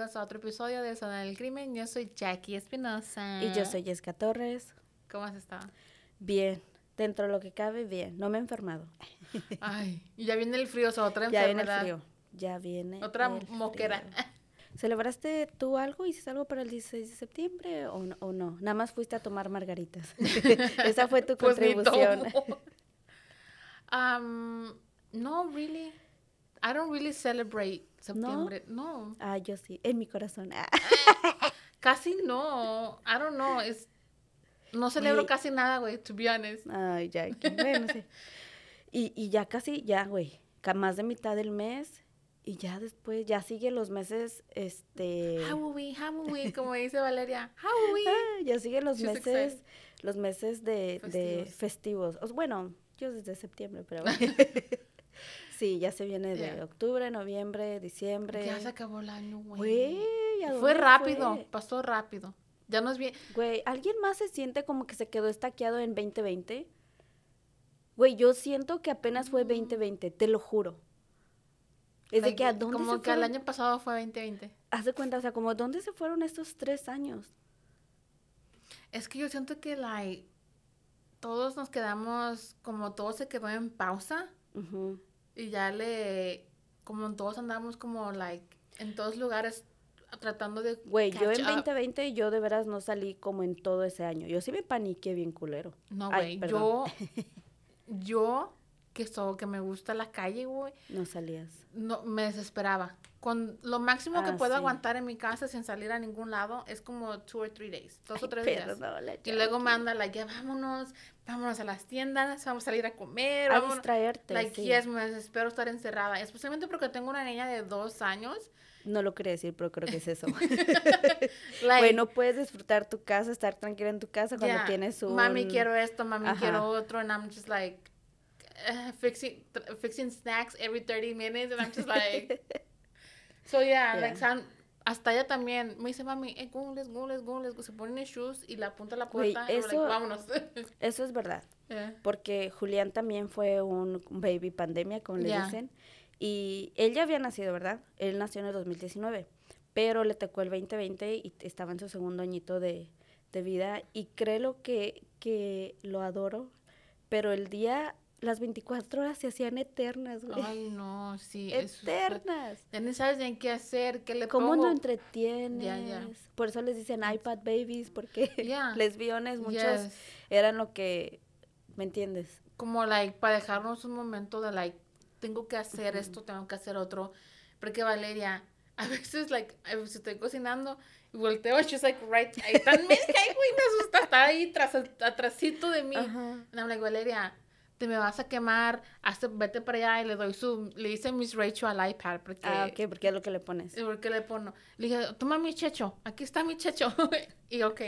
Bienvenidos a otro episodio de Zona del Crimen. Yo soy Jackie Espinosa. Y yo soy Jessica Torres. ¿Cómo has estado? Bien, dentro de lo que cabe, bien. No me he enfermado. Ay, y ya viene el frío, o sea, otra Ya viene el enfermedad. frío. Ya viene. Otra el moquera. frío. ¿Celebraste tú algo? ¿Hiciste algo para el 16 de septiembre o no? o no? Nada más fuiste a tomar margaritas. Esa fue tu Pues ni contribución. tomo. um, no, really. I don't really celebrate septiembre. No. ah, yo sí, en mi corazón. Ah. Casi no. I don't know. Es, no celebro Oye. casi nada, güey, to be honest. Ay, ya. Bueno, sí. Y, y ya casi, ya, güey, más de mitad del mes. Y ya después, ya sigue los meses, este... Halloween, Halloween, como dice Valeria. Halloween. Ah, ya siguen los She's meses, excited. los meses de de Festivos. festivos. O- bueno, yo desde septiembre, pero sí, ya se viene de Yeah. octubre, noviembre, diciembre. Ya se acabó el año, güey. Güey, ¿a Fue rápido, fue? pasó rápido. Ya nos vi. Güey, ¿alguien más se siente como que se quedó estaqueado en 2020? Güey, yo siento que apenas fue 2020, te lo juro. Es de que a dónde Como se que el año pasado fue 2020. Haz de cuenta, o sea, como dónde se fueron estos tres años. Es que yo siento que, like, todos nos quedamos, como todo se quedó en pausa. Ujú. Y ya le, como todos andamos como, like, en todos lugares tratando de Güey, yo en catch up. 2020 yo de veras no salí como en todo ese año. Yo sí me paniqué bien culero. No, güey, yo, yo, que so, que me gusta la calle, güey, No salías. no, me desesperaba. Con lo máximo que Ah, puedo sí. aguantar en mi casa sin salir a ningún lado es como two or three days, dos o Ay, tres pero días. no, la Y luego me anda, like, ya vámonos, vámonos a las tiendas, vamos a salir a comer, A distraerte, Like, sí. yes, me desespero estar encerrada, especialmente porque tengo una niña de dos años. No lo quería decir, pero creo que es eso. Like, Güey, no puedes disfrutar tu casa, estar tranquila en tu casa cuando yeah, tienes un... Mami, quiero esto, mami, Ajá. quiero otro, and I'm just like, uh, fixing, fixing snacks every 30 minutes, and I'm just like... So, yeah, Yeah. like, San- hasta ella también me dice, mami, eh, go, let's go. Se ponen en shoes y la apunta a la puerta y we're like, eso- vámonos. Eso es verdad. Yeah. Porque Julián también fue un baby pandemia, como le Ya. dicen. Y él ya había nacido, ¿verdad? Él nació en el 2019. Pero le tocó el 2020 y estaba en su segundo añito de, de vida. Y creo que, que lo adoro. Pero el día, las 24 horas se hacían eternas, güey. Ay, no, sí. eternas. Ya ni sabes ni qué hacer, qué le ¿Cómo pongo. lo entretienes? Por eso les dicen iPad babies, porque Ya. lesbiones, muchos Yes. eran lo que, ¿me entiendes? Como, like, para dejarnos un momento de, like, tengo que hacer esto, tengo que hacer otro. Porque Valeria, a veces, like, veces estoy cocinando y volteo, she's like, right, ahí está ay, güey, me asusta, está ahí tras, atrásito de mí. Ajá. And I'm like, Valeria, te me vas a quemar, hazte, vete para allá y le doy su, le dice Miss Rachel al iPad, porque... Ah, ok, porque es lo que le pones. ¿Y por qué le pongo? Le dije, toma mi checho, aquí está mi checho. y ok.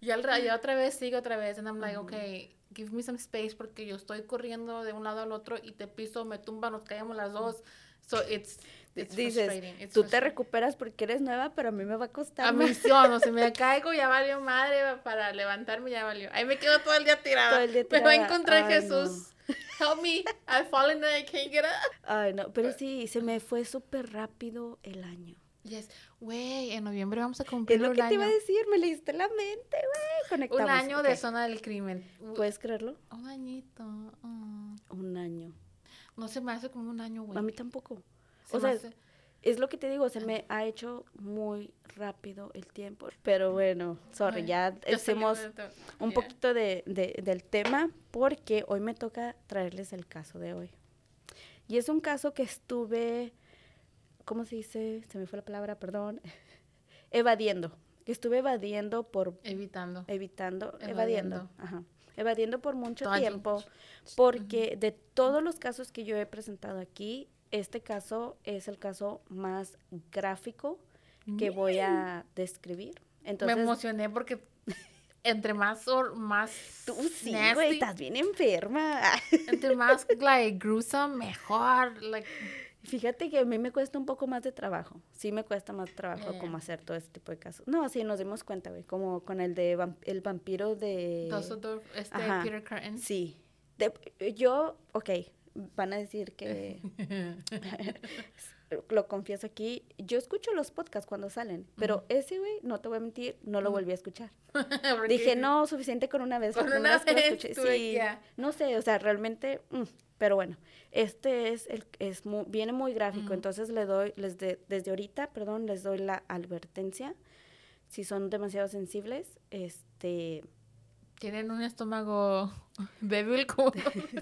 Y al, otra vez sigue otra vez. And I'm like, okay, give me some space porque yo estoy corriendo de un lado al otro y te piso, me tumba, nos caemos las dos. So it's Dices, tú te recuperas porque eres nueva, pero a mí me va a costar A mí sí, o no, si me caigo ya valió madre, para levantarme ya valió. Ahí me quedo todo el día tirada. Todo el día a tirada. encontrar Ay, Jesús. Help me. I've fallen and I can't get up. Ay, no, pero sí, se me fue súper rápido el año. Yes. Güey, en noviembre vamos a cumplir Es lo un que te iba a año. decir, me leíste la mente, güey. Conectamos. Un año de ok. zona del crimen. ¿Puedes creerlo? Un añito. ah. Un año. No se me hace como un año, güey. A mí tampoco. Se o sea, hace- es lo que te digo, se me ha hecho muy rápido el tiempo. Pero bueno, sorry, Ay, ya hicimos un poquito de, de- del tema porque hoy me toca traerles el caso de hoy. Y es un caso que estuve, ¿cómo se dice? Se me fue la palabra, perdón. evadiendo. Que estuve evadiendo por Evitando. evitando, evadiendo, Evadiendo. ajá, evadiendo por mucho tiempo, porque de todos los casos que yo he presentado aquí, este caso es el caso más gráfico que voy a describir. Entonces, me emocioné porque entre más or, más tú sí, güey, estás bien enferma. entre más like gruesome mejor like Fíjate que a mí me cuesta un poco más de trabajo. Sí me cuesta más trabajo Yeah. como hacer todo este tipo de casos. No, sí, nos dimos cuenta, güey, como con el de el vampiro de... Dusseldorf, este ajá. Peter Curtin Sí. De- yo, ok, van a decir que lo confieso aquí, yo escucho los podcasts cuando salen, pero ese, güey, no te voy a mentir, no lo volví a escuchar. Dije, no, suficiente con una vez. Con una que lo vez, escuché, sí, ya. no sé, o sea, realmente, mm, pero bueno, este es el, es mu- viene muy gráfico, entonces le doy, les de- desde ahorita, perdón, les doy la advertencia, si son demasiado sensibles, este, tienen un estómago débil como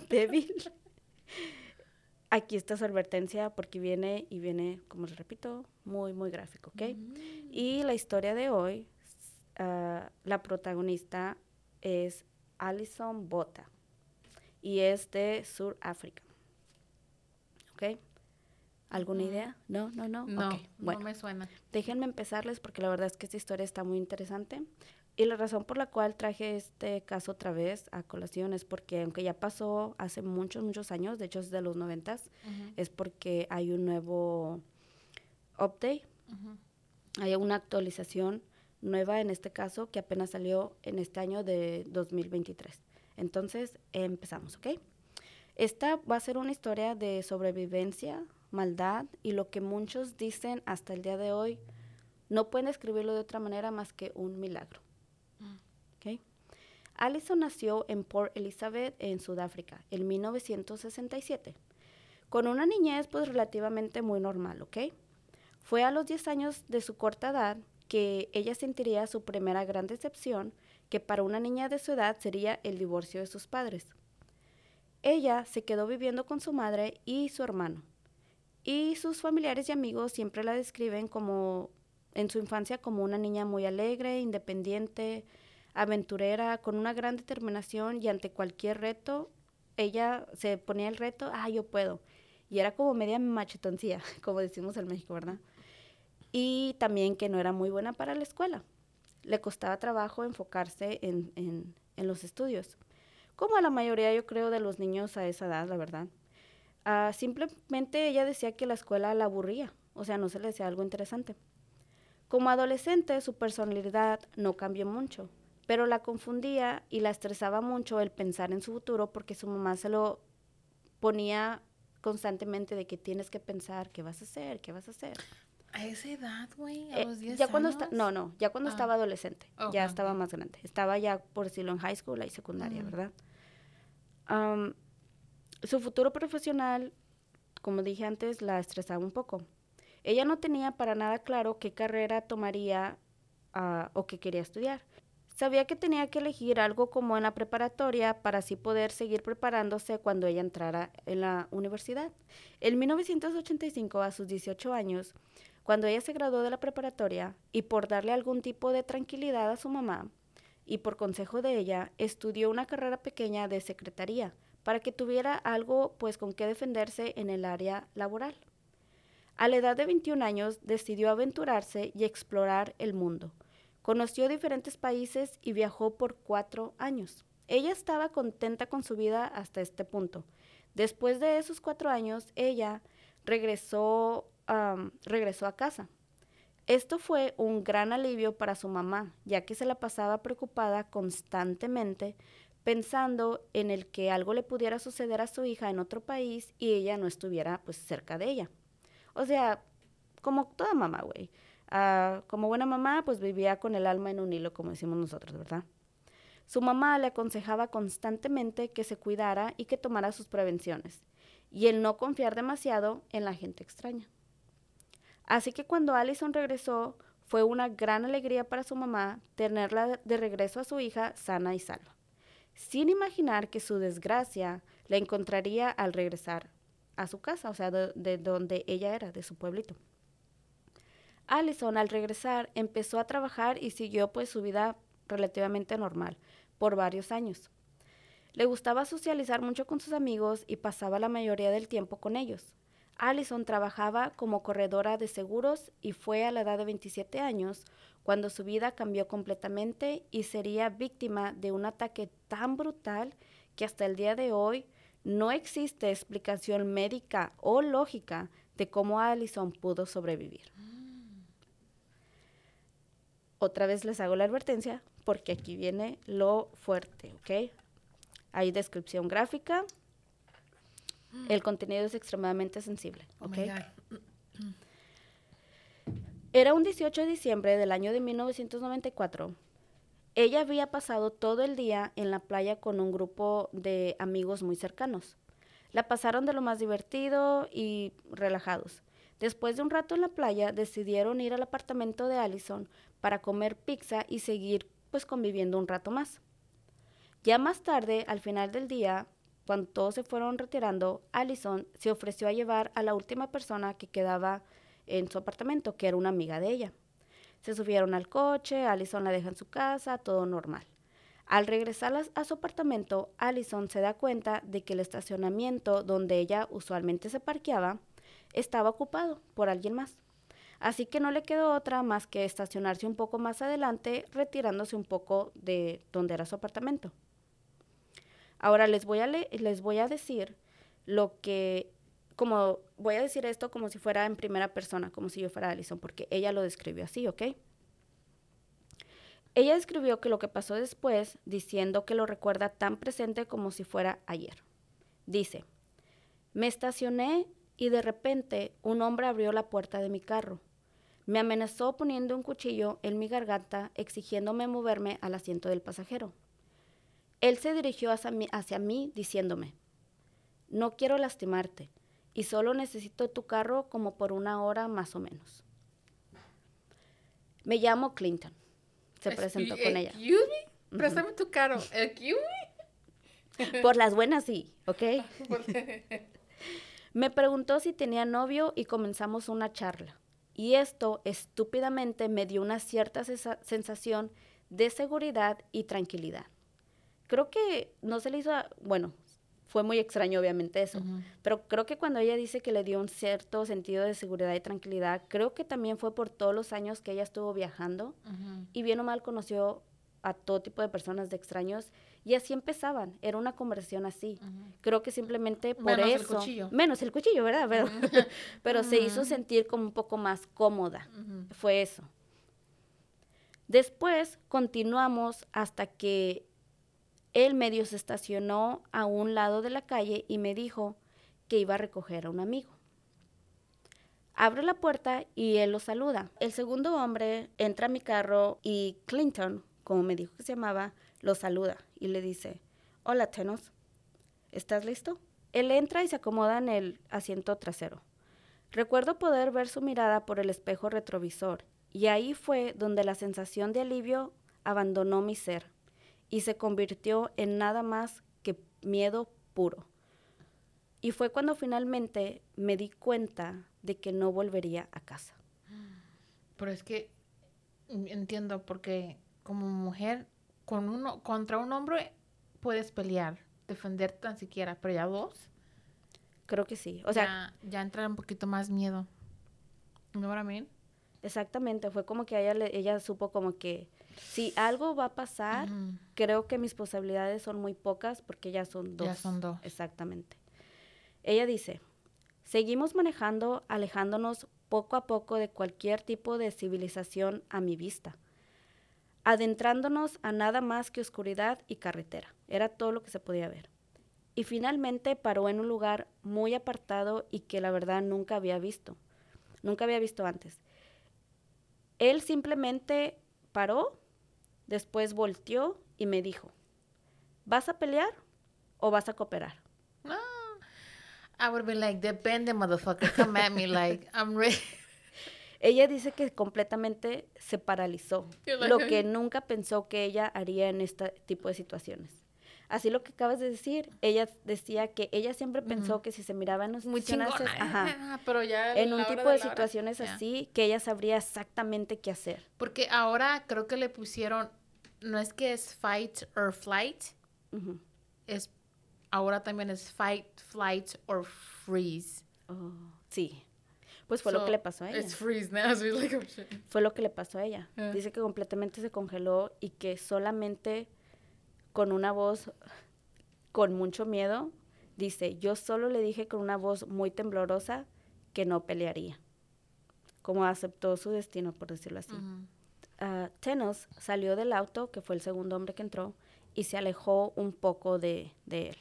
débil. Aquí está su advertencia porque viene y viene, como les repito, muy, muy gráfico, ¿ok? Y la historia de hoy, ah, la protagonista es Alison Bota y es de Sudáfrica, ¿ok? ¿Alguna idea? No, no, no. no, Ok, bueno. no me suena Déjenme empezarles porque la verdad es que esta historia está muy interesante. Y la razón por la cual traje este caso otra vez a colación es porque aunque ya pasó hace muchos, muchos años, de hecho es de los noventas, es porque hay un nuevo update, hay una actualización nueva en este caso que apenas salió en este año de 2023. Entonces, empezamos, ¿ok? Esta va a ser una historia de sobrevivencia, maldad y lo que muchos dicen hasta el día de hoy, no pueden escribirlo de otra manera más que un milagro. ¿ok? Allison nació en Port Elizabeth, en Sudáfrica, en 1967, con una niñez pues relativamente muy normal, ¿ok? Fue a los 10 años de su corta edad que ella sentiría su primera gran decepción, que para una niña de su edad sería el divorcio de sus padres. Ella se quedó viviendo con su madre y su hermano. Y sus familiares y amigos siempre la describen como en su infancia como una niña muy alegre, independiente, aventurera, con una gran determinación y ante cualquier reto, ella se ponía el reto, ah, yo puedo. Y era como media machetoncilla, como decimos en México, ¿verdad? Y también que no era muy buena para la escuela. Le costaba trabajo enfocarse en, en, en los estudios. Como a la mayoría, yo creo, de los niños a esa edad, la verdad. Ah, simplemente ella decía que la escuela la aburría, o sea, no se le decía algo interesante. Como adolescente, su personalidad no cambió mucho, pero la confundía y la estresaba mucho el pensar en su futuro porque su mamá se lo ponía constantemente de que tienes que pensar qué vas a hacer, qué vas a hacer. a esa edad güey a Eh, los 10 ya cuando años está, no, no, ya cuando Ah. estaba adolescente, ya estaba más grande. Estaba ya, por decirlo, en high school y secundaria, Mm. ¿verdad? Am, su futuro profesional, como dije antes, la estresaba un poco. Ella no tenía para nada claro qué carrera tomaría ah, o qué quería estudiar. Sabía que tenía que elegir algo como en la preparatoria para así poder seguir preparándose cuando ella entrara en la universidad. En 1985, a sus 18 años, cuando ella se graduó de la preparatoria y por darle algún tipo de tranquilidad a su mamá y por consejo de ella, estudió una carrera pequeña de secretaría para que tuviera algo pues con qué defenderse en el área laboral. A la edad de 21 años decidió aventurarse y explorar el mundo. Conoció diferentes países y viajó por cuatro años. Ella estaba contenta con su vida hasta este punto. Después de esos cuatro años, ella regresó, regresó a casa. Esto fue un gran alivio para su mamá, ya que se la pasaba preocupada constantemente pensando en el que algo le pudiera suceder a su hija en otro país y ella no estuviera pues cerca de ella. O sea, como toda mamá, güey. Ah, como buena mamá, pues vivía con el alma en un hilo, como decimos nosotros, ¿verdad? Su mamá le aconsejaba constantemente que se cuidara y que tomara sus prevenciones, y el no confiar demasiado en la gente extraña. Así que cuando Allison regresó, fue una gran alegría para su mamá tenerla de regreso a su hija sana y salva, sin imaginar que su desgracia la encontraría al regresar a su casa, o sea, de, de donde ella era, de su pueblito. Allison al regresar empezó a trabajar y siguió pues su vida relativamente normal por varios años. Le gustaba socializar mucho con sus amigos y pasaba la mayoría del tiempo con ellos. Allison trabajaba como corredora de seguros y fue a la edad de 27 años cuando su vida cambió completamente y sería víctima de un ataque tan brutal que hasta el día de hoy no existe explicación médica o lógica de cómo Allison pudo sobrevivir. Otra vez les hago la advertencia porque aquí viene lo fuerte, ¿ok? Hay descripción gráfica. El contenido es extremadamente sensible, Oh ¿ok? my God. Era un 18 de diciembre del año de 1994. Ella había pasado todo el día en la playa con un grupo de amigos muy cercanos. La pasaron de lo más divertido y relajados. Después de un rato en la playa, decidieron ir al apartamento de Allison para comer pizza y seguir pues conviviendo un rato más. Ya más tarde, al final del día, cuando todos se fueron retirando, Allison se ofreció a llevar a la última persona que quedaba en su apartamento, que era una amiga de ella. Se subieron al coche, Allison la deja en su casa, todo normal. Al regresar a, su apartamento, Allison se da cuenta de que el estacionamiento donde ella usualmente se parqueaba estaba ocupado por alguien más. Así que no le quedó otra más que estacionarse un poco más adelante, retirándose un poco de donde era su apartamento. Ahora les voy a, le- les voy a decir lo que, como voy a decir esto como si fuera en primera persona, como si yo fuera Allison, porque ella lo describió así, ¿ok? Ella describió que lo que pasó después, diciendo que lo recuerda tan presente como si fuera ayer. Dice, me estacioné y de repente un hombre abrió la puerta de mi carro. Me amenazó poniendo un cuchillo en mi garganta, exigiéndome moverme al asiento del pasajero. Él se dirigió hacia mí, hacia mí diciéndome, no quiero lastimarte y solo necesito tu carro como por una hora más o menos. Me llamo Clinton. Se presentó con ella. Excuse me, préstame tu carro. Excuse me. Por las buenas sí, ¿ok? Me preguntó si tenía novio y comenzamos una charla. Y esto estúpidamente me dio una cierta sensación de seguridad y tranquilidad. Creo que no se le hizo, a- bueno, fue muy extraño obviamente eso, pero creo que cuando ella dice que le dio un cierto sentido de seguridad y tranquilidad, creo que también fue por todos los años que ella estuvo viajando y bien o mal conoció a todo tipo de personas de extraños y así empezaban, era una conversación así. Creo que simplemente por Menos el eso, cuchillo. menos el cuchillo, ¿verdad? Pero, pero se hizo sentir como un poco más cómoda. Fue eso. Después continuamos hasta que él medio se estacionó a un lado de la calle y me dijo que iba a recoger a un amigo. Abro la puerta y él lo saluda. El segundo hombre entra a mi carro y Clinton, como me dijo que se llamaba, lo saluda y le dice, hola Tenos, ¿estás listo? Él entra y se acomoda en el asiento trasero. Recuerdo poder ver su mirada por el espejo retrovisor y ahí fue donde la sensación de alivio abandonó mi ser y se convirtió en nada más que miedo puro. Y fue cuando finalmente me di cuenta de que no volvería a casa. Pero es que entiendo porque como mujer con uno contra un hombre puedes pelear, defender tan siquiera, pero ya dos, Creo que sí. O sea, ya, ya entra un poquito más miedo. What I mean? Exactamente, fue como que a ella, le- ella supo como que Si algo va a pasar, creo que mis posibilidades son muy pocas porque ya son dos. Ya son dos. Exactamente. Ella dice, seguimos manejando, alejándonos poco a poco de cualquier tipo de civilización a mi vista, adentrándonos a nada más que oscuridad y carretera. Era todo lo que se podía ver. Y finalmente paró en un lugar muy apartado y que la verdad nunca había visto. Nunca había visto antes. Él simplemente paró, después volteó y me dijo, ¿vas a pelear o vas a cooperar? I would be like, depende, motherfucker. Come at me like, I'm ready. Ella dice que completamente se paralizó, like, lo que nunca pensó que ella haría en este tipo de situaciones. Así lo que acabas de decir, ella decía que ella siempre pensó que si se miraba en, Muy situaciones- chingona. ajá, Pero ya. en un tipo de situaciones así, que ella sabría exactamente qué hacer. Porque ahora creo que le pusieron. No es que es fight or flight. Es. Ahora también es fight, flight or freeze. Oh, sí, pues fue lo que le pasó a ella. It's freeze now. So it's like, oh, shit. Fue lo que le pasó a ella. Ah. Dice que completamente se congeló y que solamente con una voz con mucho miedo, dice, yo solo le dije con una voz muy temblorosa que no pelearía. Como aceptó su destino, por decirlo así. Ah, Tenos salió del auto, que fue el segundo hombre que entró, y se alejó un poco de, de él.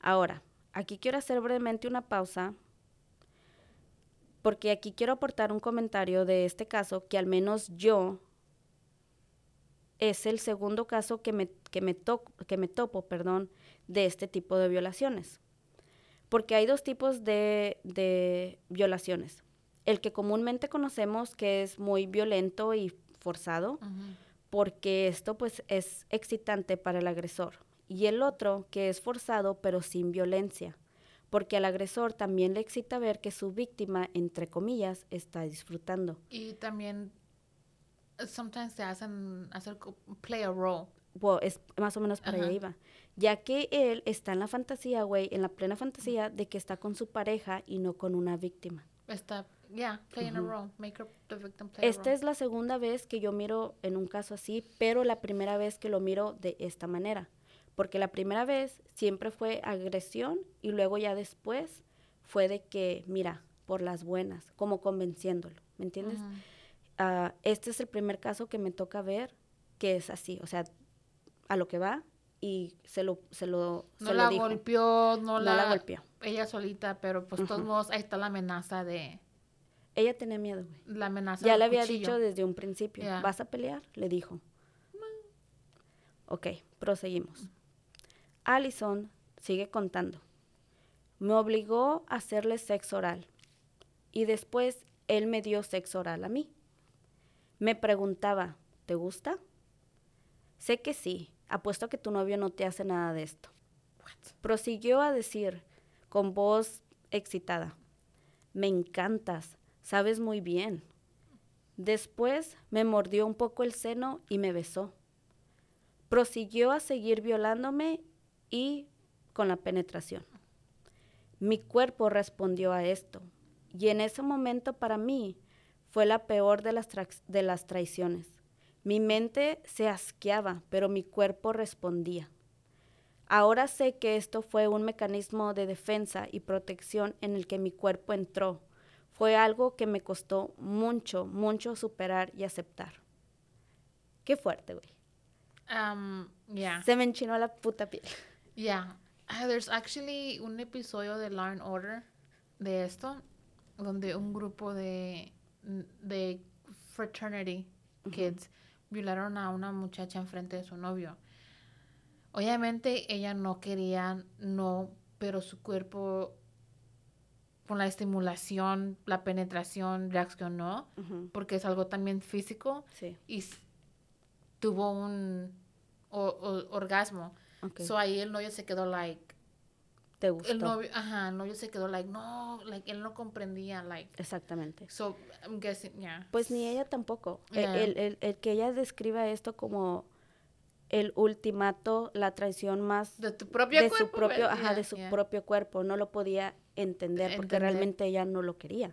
Ahora, aquí quiero hacer brevemente una pausa, porque aquí quiero aportar un comentario de este caso que al menos yo es el segundo caso que me, que me, to- que me topo perdón, de este tipo de violaciones. Porque hay dos tipos de, de violaciones. El que comúnmente conocemos que es muy violento y forzado, porque esto pues es excitante para el agresor. Y el otro que es forzado pero sin violencia, porque al agresor también le excita ver que su víctima, entre comillas, está disfrutando. Y también. Uh, Sometimes te hacen hacer play a role. Wow, es más o menos para allá Ajá. iba. Ya que él está en la fantasía, güey, en la plena fantasía de que está con su pareja y no con una víctima. Está. Yeah, playing a role. Make the victim play a Esta role. es la segunda vez que yo miro en un caso así, pero la primera vez que lo miro de esta manera. Porque la primera vez siempre fue agresión y luego ya después fue de que, mira, por las buenas, como convenciéndolo, ¿me entiendes? Ujú. Ah, este es el primer caso que me toca ver que es así, o sea, a lo que va y se lo, se lo, No se lo la dijo. golpeó, no, No la, la golpeó. Ella solita, pero pues todos modos ahí está la amenaza de. Ella tenía miedo, güey. La amenaza Ya le había cuchillo. dicho desde un principio. ¿vas a pelear? Le dijo. Ok, proseguimos. Allison sigue contando. Me obligó a hacerle sexo oral y después él me dio sexo oral a mí. Me preguntaba, ¿te gusta? Sé que sí, apuesto que tu novio no te hace nada de esto. Prosiguió a decir, con voz excitada, me encantas, sabes muy bien. Después me mordió un poco el seno y me besó. Prosiguió a seguir violándome y con la penetración. Mi cuerpo respondió a esto y en ese momento para mí fue la peor de las, de las traiciones. Mi mente se asqueaba, pero mi cuerpo respondía. Ahora sé que esto fue un mecanismo de defensa y protección en el que mi cuerpo entró. Fue algo que me costó mucho, mucho superar y aceptar. Qué fuerte, güey. Um, yeah. Se me enchinó la puta piel. Yeah. Ah, there's actually un episodio de Law and Order de esto, donde un grupo de, de fraternity kids violaron a una muchacha enfrente de su novio. Obviamente ella no quería, no, pero su cuerpo con la estimulación, la penetración reaccionó, porque es algo también físico Sí, y tuvo un o- o- orgasmo. ok. So ahí el novio se quedó like, ¿Te gustó? el novio, ajá, el novio se quedó like, no, like él no comprendía, like, Exactamente. so I'm guessing, yeah. Pues ni ella tampoco. E- Yeah. El, el- el que ella describa esto como el ultimato, la traición más De tu propio de cuerpo. su propio, ¿verdad? ajá, de su yeah. propio cuerpo, no lo podía entender porque realmente ella no lo quería.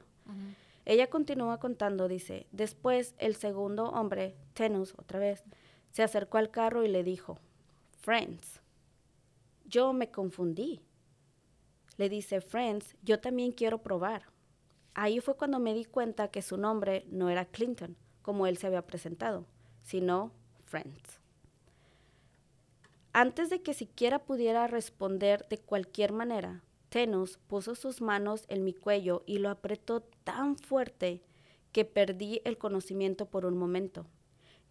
Ella continúa contando, dice, después el segundo hombre, Tenus, otra vez, se acercó al carro y le dijo, Friends, yo me confundí. Le dice, Friends, yo también quiero probar. Ahí fue cuando me di cuenta que su nombre no era Clinton, como él se había presentado, sino Friends. Antes de que siquiera pudiera responder de cualquier manera, Tenus puso sus manos en mi cuello y lo apretó tan fuerte que perdí el conocimiento por un momento,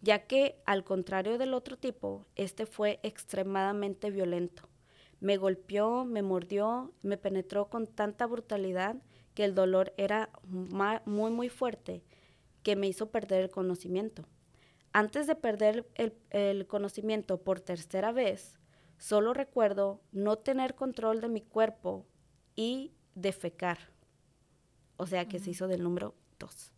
ya que, al contrario del otro tipo, este fue extremadamente violento. Me golpeó, me mordió, me penetró con tanta brutalidad que el dolor era muy, muy fuerte, que me hizo perder el conocimiento. Antes de perder el, el conocimiento por tercera vez, Solo recuerdo no tener control de mi cuerpo y defecar. O sea que se hizo del número dos.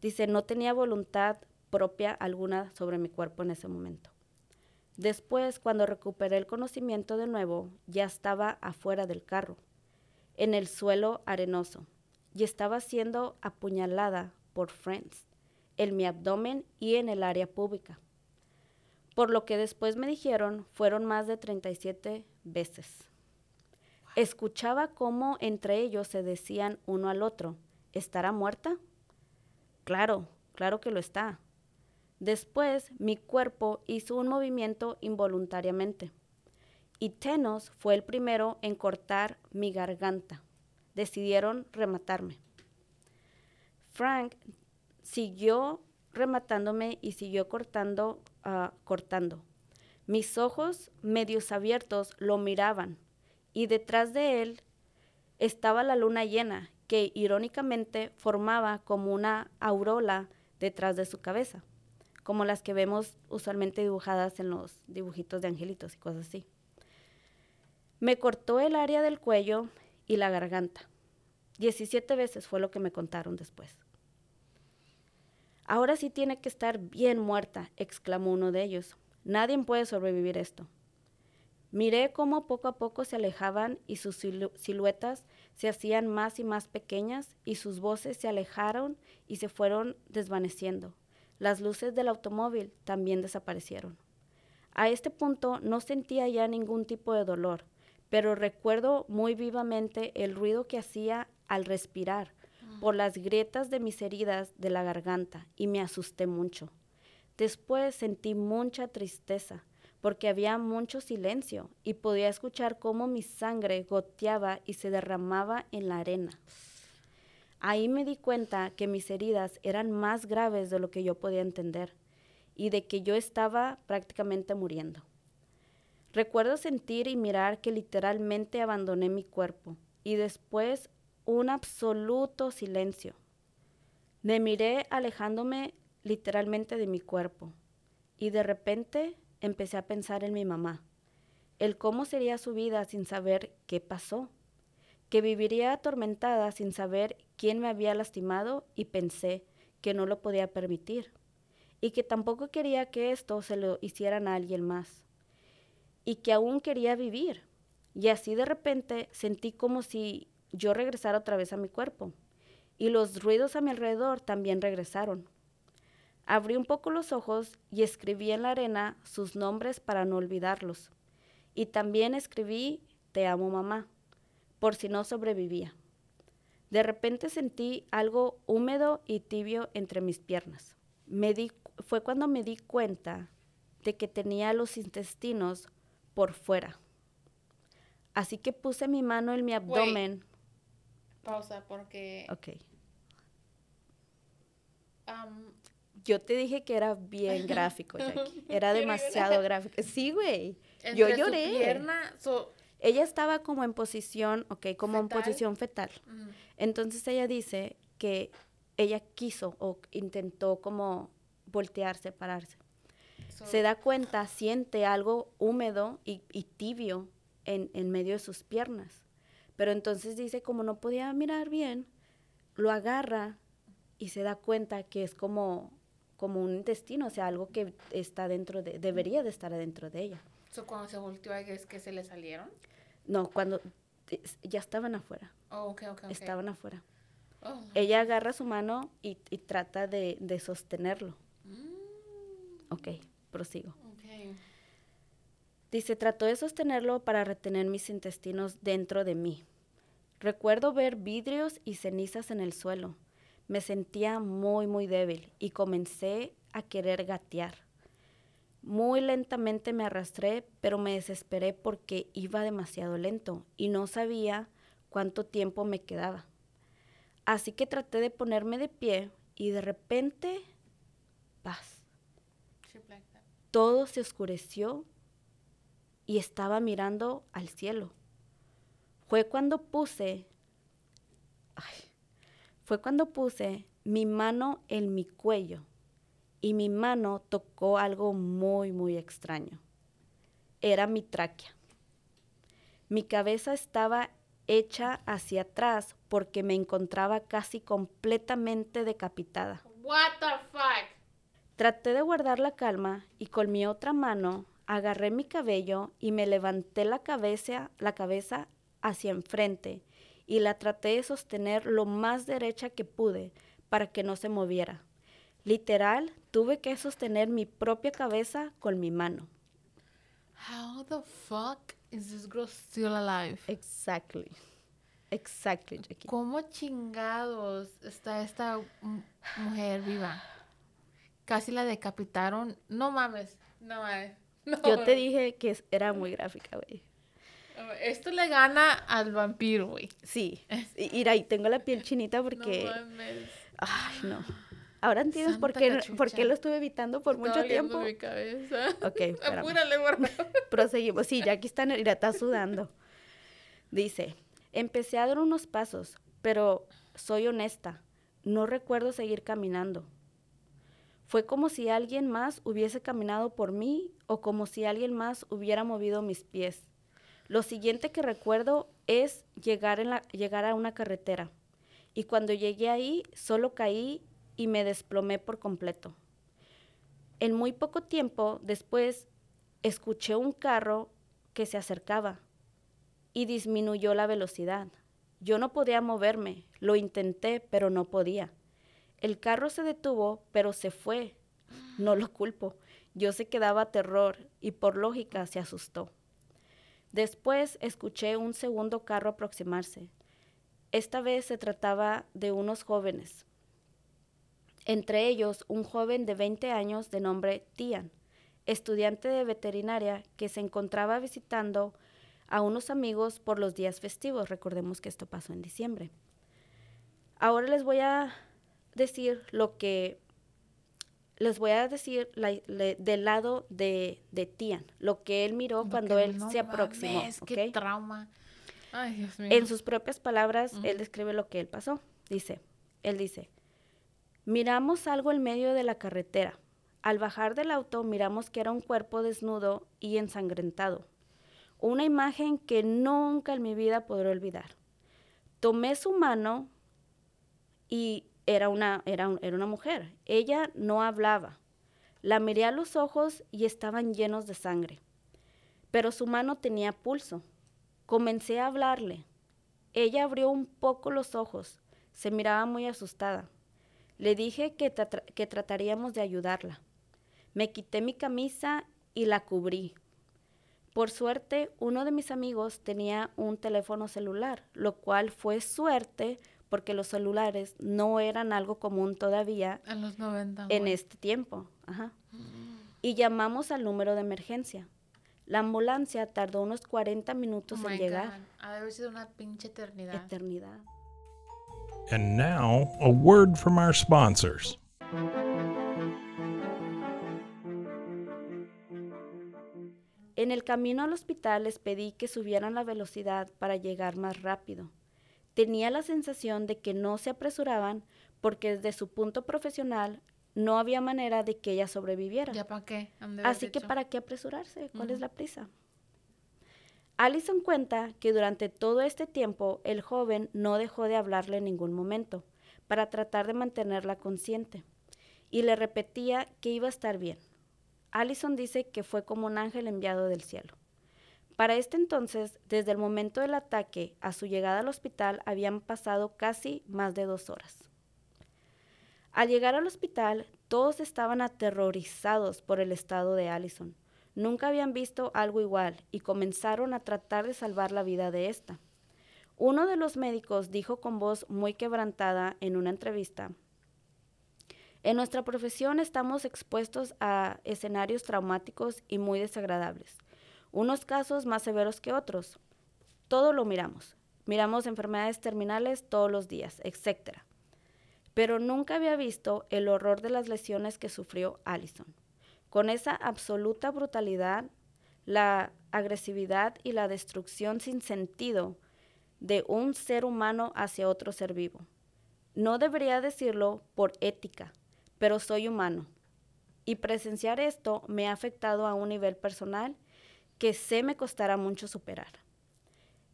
Dice, no tenía voluntad propia alguna sobre mi cuerpo en ese momento. Después, cuando recuperé el conocimiento de nuevo, ya estaba afuera del carro, en el suelo arenoso, y estaba siendo apuñalada por Friends, en mi abdomen y en el área pública. Por lo que después me dijeron, fueron más de 37 veces. Escuchaba cómo entre ellos se decían uno al otro, ¿estará muerta? Claro, claro que lo está. Después mi cuerpo hizo un movimiento involuntariamente y Tenos fue el primero en cortar mi garganta. Decidieron rematarme. Frank siguió rematándome y siguió cortando, ah, cortando. Mis ojos medios abiertos lo miraban y detrás de él estaba la luna llena que irónicamente formaba como una aurola detrás de su cabeza, como las que vemos usualmente dibujadas en los dibujitos de angelitos y cosas así. Me cortó el área del cuello y la garganta. Diecisiete veces fue lo que me contaron después. Ahora sí tiene que estar bien muerta, exclamó uno de ellos. Nadie puede sobrevivir esto. Miré cómo poco a poco se alejaban y sus siluetas se hacían más y más pequeñas y sus voces se alejaron y se fueron desvaneciendo. Las luces del automóvil también desaparecieron. A este punto no sentía ya ningún tipo de dolor, pero recuerdo muy vivamente el ruido que hacía al respirar, por las grietas de mis heridas de la garganta y me asusté mucho. Después sentí mucha tristeza porque había mucho silencio y podía escuchar cómo mi sangre goteaba y se derramaba en la arena. Ahí me di cuenta que mis heridas eran más graves de lo que yo podía entender y de que yo estaba prácticamente muriendo. Recuerdo sentir y mirar que literalmente abandoné mi cuerpo y después un absoluto silencio. Me miré alejándome literalmente de mi cuerpo y de repente empecé a pensar en mi mamá, el cómo sería su vida sin saber qué pasó, que viviría atormentada sin saber quién me había lastimado y pensé que no lo podía permitir y que tampoco quería que esto se lo hicieran a alguien más y que aún quería vivir. Y así de repente sentí como si yo regresar otra vez a mi cuerpo. Y los ruidos a mi alrededor también regresaron. Abrí un poco los ojos y escribí en la arena sus nombres para no olvidarlos. Y también escribí Te amo mamá, por si no sobrevivía. De repente sentí algo húmedo y tibio entre mis piernas. Me di, fue cuando me di cuenta de que tenía los intestinos por fuera. Así que puse mi mano en mi abdomen pausa porque... Ok. yo te dije que era bien gráfico, Jackie. Era demasiado gráfico. Sí, güey. Yo lloré. Ella estaba como en posición, ok, como en posición fetal. Entonces ella dice que ella quiso o intentó como voltearse, pararse. Se da cuenta, siente algo húmedo y, y tibio en, en medio de sus piernas. Pero entonces dice, como no podía mirar bien, lo agarra y se da cuenta que es como, como un intestino, o sea, algo que está dentro de, debería de estar dentro de ella. So, cuando se volteó, ¿es que se le salieron? No, cuando ya estaban afuera. Oh, ok, ok, Estaban afuera. Oh, Ella agarra su mano y, y trata de, de sostenerlo. Ok, prosigo. Dice, trató de sostenerlo para retener mis intestinos dentro de mí. Recuerdo ver vidrios y cenizas en el suelo. Me sentía muy, muy débil y comencé a querer gatear. Muy lentamente me arrastré, pero me desesperé porque iba demasiado lento y no sabía cuánto tiempo me quedaba. Así que traté de ponerme de pie y de repente, paz. Todo se oscureció y estaba mirando al cielo. Fue cuando puse, ay, fue cuando puse mi mano en mi cuello y mi mano tocó algo muy, muy extraño. Era mi tráquea. Mi cabeza estaba hecha hacia atrás porque me encontraba casi completamente decapitada. What the fuck? Traté de guardar la calma y con mi otra mano agarré mi cabello y me levanté la cabeza, la cabeza hacia enfrente y la traté de sostener lo más derecha que pude para que no se moviera. Literal, tuve que sostener mi propia cabeza con mi mano. How the fuck is this girl still alive? Exactly. Exactly, Jackie. ¿Cómo chingados está esta mujer viva? Casi la decapitaron. No mames, no mames. No. Yo te dije que era muy gráfica, güey. Esto le gana al vampiro, güey. Sí. Y Mira, y tengo la piel chinita porque... No mames. Ay, no. Ahora entiendes por qué, por qué lo estuve evitando por mucho tiempo. mi cabeza. Ok, espérame. Apúrale. Proseguimos. Sí, ya aquí está, mira, está sudando. Dice, empecé a dar unos pasos, pero soy honesta, no recuerdo seguir caminando. Fue como si alguien más hubiese caminado por mí o como si alguien más hubiera movido mis pies. Lo siguiente que recuerdo es llegar, en la, llegar a una carretera. Y cuando llegué ahí, solo caí y me desplomé por completo. En muy poco tiempo después, escuché un carro que se acercaba y disminuyó la velocidad. Yo no podía moverme, lo intenté, pero no podía. El carro se detuvo, pero se fue. No lo culpo. Yo se quedaba terror y por lógica se asustó. Después escuché un segundo carro aproximarse. Esta vez se trataba de unos jóvenes. Entre ellos, un joven de 20 años de nombre Tian, estudiante de veterinaria que se encontraba visitando a unos amigos por los días festivos. Recordemos que esto pasó en diciembre. Ahora les voy a decir lo que les voy a decir la- del lado de, de Tian, lo que él miró cuando él no se aproximó. mames, qué ¿ok? trauma. Ay, Dios mío. En sus propias palabras, él describe lo que él pasó. Dice, él dice, miramos algo en medio de la carretera. Al bajar del auto miramos que era un cuerpo desnudo y ensangrentado. Una imagen que nunca en mi vida podré olvidar. Tomé su mano y era una, era, era una mujer. Ella no hablaba. La miré a los ojos y estaban llenos de sangre. Pero su mano tenía pulso. Comencé a hablarle. Ella abrió un poco los ojos. Se miraba muy asustada. Le dije que, tra- que trataríamos de ayudarla. Me quité mi camisa y la cubrí. Por suerte, uno de mis amigos tenía un teléfono celular, lo cual fue suerte porque los celulares no eran algo común todavía En los 90. en este tiempo. Ajá. Y llamamos al número de emergencia. La ambulancia tardó unos 40 minutos Oh en llegar. God. Ha de haber sido una pinche eternidad. Eternidad. And now, a word from our sponsors. En el camino al hospital les pedí que subieran la velocidad para llegar más rápido. Tenía la sensación de que no se apresuraban porque desde su punto profesional no había manera de que ella sobreviviera. ¿Ya para qué? Así que dicho. para qué apresurarse, ¿cuál es la prisa? Allison cuenta que durante todo este tiempo el joven no dejó de hablarle en ningún momento para tratar de mantenerla consciente y le repetía que iba a estar bien. Allison dice que fue como un ángel enviado del cielo. Para este entonces, desde el momento del ataque a su llegada al hospital, habían pasado casi más de dos horas. Al llegar al hospital, todos estaban aterrorizados por el estado de Allison. Nunca habían visto algo igual y comenzaron a tratar de salvar la vida de esta. Uno de los médicos dijo con voz muy quebrantada en una entrevista, en nuestra profesión estamos expuestos a escenarios traumáticos y muy desagradables, unos casos más severos que otros. Todo lo miramos. Miramos enfermedades terminales todos los días, etc. Pero nunca había visto el horror de las lesiones que sufrió Allison. Con esa absoluta brutalidad, la agresividad y la destrucción sin sentido de un ser humano hacia otro ser vivo. No debería decirlo por ética, pero soy humano. Y presenciar esto me ha afectado a un nivel personal que sé me costará mucho superar.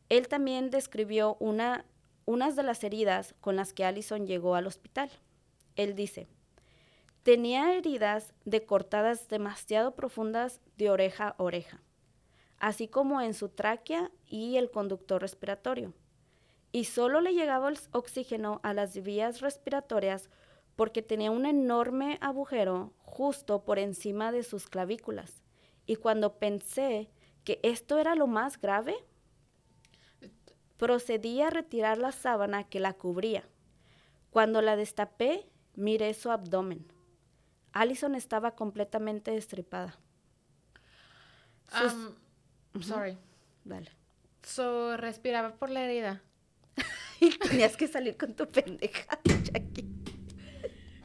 Él también describió una, unas de las heridas con las que Allison llegó al hospital. Él dice, tenía heridas de cortadas demasiado profundas de oreja a oreja, así como en su tráquea y el conductor respiratorio. Y solo le llegaba el oxígeno a las vías respiratorias porque tenía un enorme agujero justo por encima de sus clavículas. Y cuando pensé que esto era lo más grave, procedí a retirar la sábana que la cubría. Cuando la destapé, miré su abdomen. Allison estaba completamente destripada. Um, sorry. Dale. So, respiraba por la herida. y tenías que salir con tu pendeja, Jackie.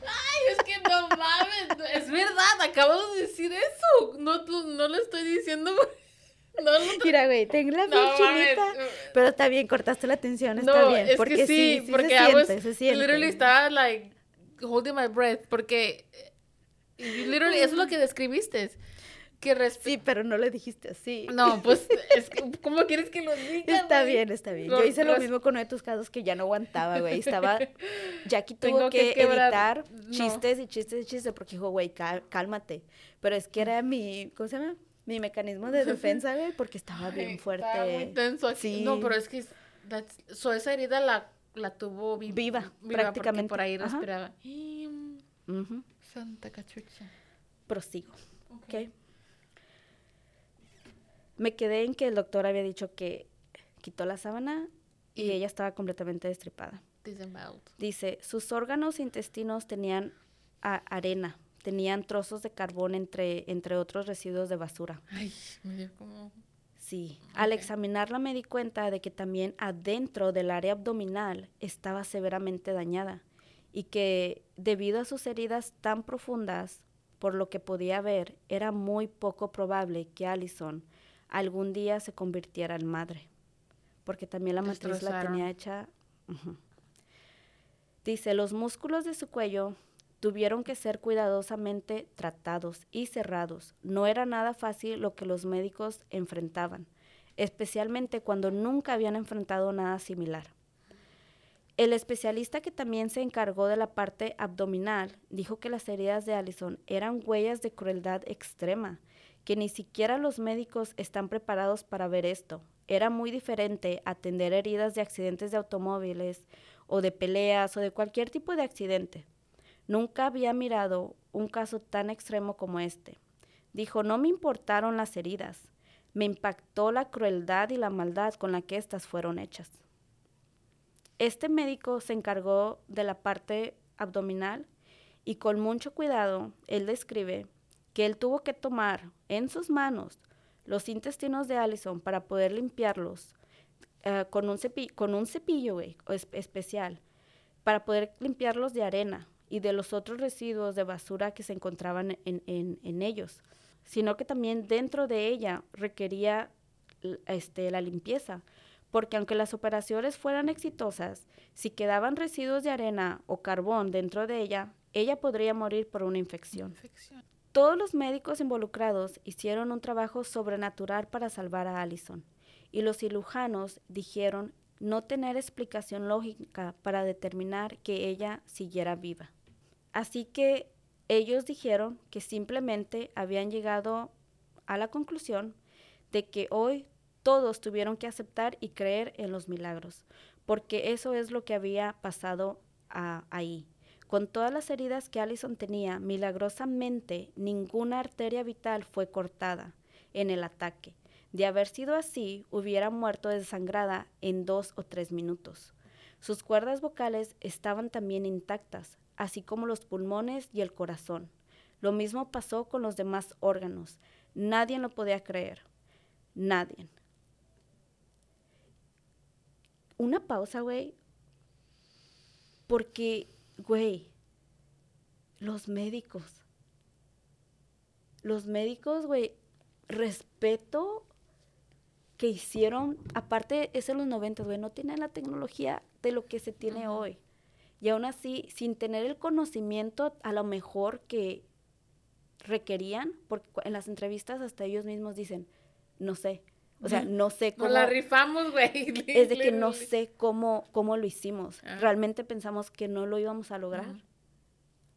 Ay, es que no mames. Es verdad, acabo de decir eso. No, no lo estoy diciendo. No, no Mira, güey, tengo la piel chinita, pero está bien, cortaste la atención, está no, bien. Es porque que sí, sí, porque se siente, se siente. Literally estaba, like, holding my breath, porque, literally, eso es lo que describiste. Que sí, pero no le dijiste así. No, pues, es que, ¿cómo quieres que lo diga, Está bien, está bien. Yo hice lo mismo con uno de tus casos que ya no aguantaba, güey. Estaba, Jackie tuvo que, que evitar chistes y chistes y chistes porque dijo, güey, cálmate. Pero es que era mi, ¿cómo se llama? mi mecanismo de defensa, güey, porque estaba bien fuerte. Estaba muy tenso aquí. No, pero es que so, esa herida la, la tuvo viva, prácticamente. por ahí respiraba. Santa cachucha. Prosigo. Okay. Me quedé en que el doctor había dicho que quitó la sábana y, ella estaba completamente destripada. Dice, sus órganos intestinos tenían arena tenían trozos de carbón entre, entre otros residuos de basura. Ay, me dio como... Sí, al examinarla me di cuenta de que también adentro del área abdominal estaba severamente dañada y que debido a sus heridas tan profundas, por lo que podía ver, era muy poco probable que Allison algún día se convirtiera en madre, porque también la matriz la tenía hecha... Dice, los músculos de su cuello tuvieron que ser cuidadosamente tratados y cerrados. No era nada fácil lo que los médicos enfrentaban, especialmente cuando nunca habían enfrentado nada similar. El especialista que también se encargó de la parte abdominal dijo que las heridas de Allison eran huellas de crueldad extrema, que ni siquiera los médicos están preparados para ver esto. Era muy diferente atender heridas de accidentes de automóviles o de peleas o de cualquier tipo de accidente. Nunca había mirado un caso tan extremo como este. Dijo, no me importaron las heridas, me impactó la crueldad y la maldad con la que éstas fueron hechas. Este médico se encargó de la parte abdominal y con mucho cuidado él describe que él tuvo que tomar en sus manos los intestinos de Allison para poder limpiarlos eh, con, un cepillo especial, para poder limpiarlos de arena, y de los otros residuos de basura que se encontraban en, ellos, sino que también dentro de ella requería este, la limpieza, porque aunque las operaciones fueran exitosas, si quedaban residuos de arena o carbón dentro de ella, ella podría morir por una infección. infección. Todos los médicos involucrados hicieron un trabajo sobrenatural para salvar a Allison, y los cirujanos dijeron no tener explicación lógica para determinar que ella siguiera viva. Así que ellos dijeron que simplemente habían llegado a la conclusión de que hoy todos tuvieron que aceptar y creer en los milagros, porque eso es lo que había pasado ah, ahí. Con todas las heridas que Allison tenía, milagrosamente ninguna arteria vital fue cortada en el ataque. De haber sido así, hubiera muerto desangrada en dos o tres minutos. Sus cuerdas vocales estaban también intactas, así como los pulmones y el corazón. Lo mismo pasó con los demás órganos. Nadie lo podía creer. Nadie. Una pausa, güey. Porque, güey, los médicos. Los médicos, güey, respeto que hicieron, aparte es en los 90, güey, no tienen la tecnología de lo que se tiene hoy. Y aún así, sin tener el conocimiento a lo mejor que requerían, porque en las entrevistas hasta ellos mismos dicen, no sé, o sea, no sé cómo... Nos la rifamos, güey. Es de que no sé cómo, cómo lo hicimos. Realmente pensamos que no lo íbamos a lograr.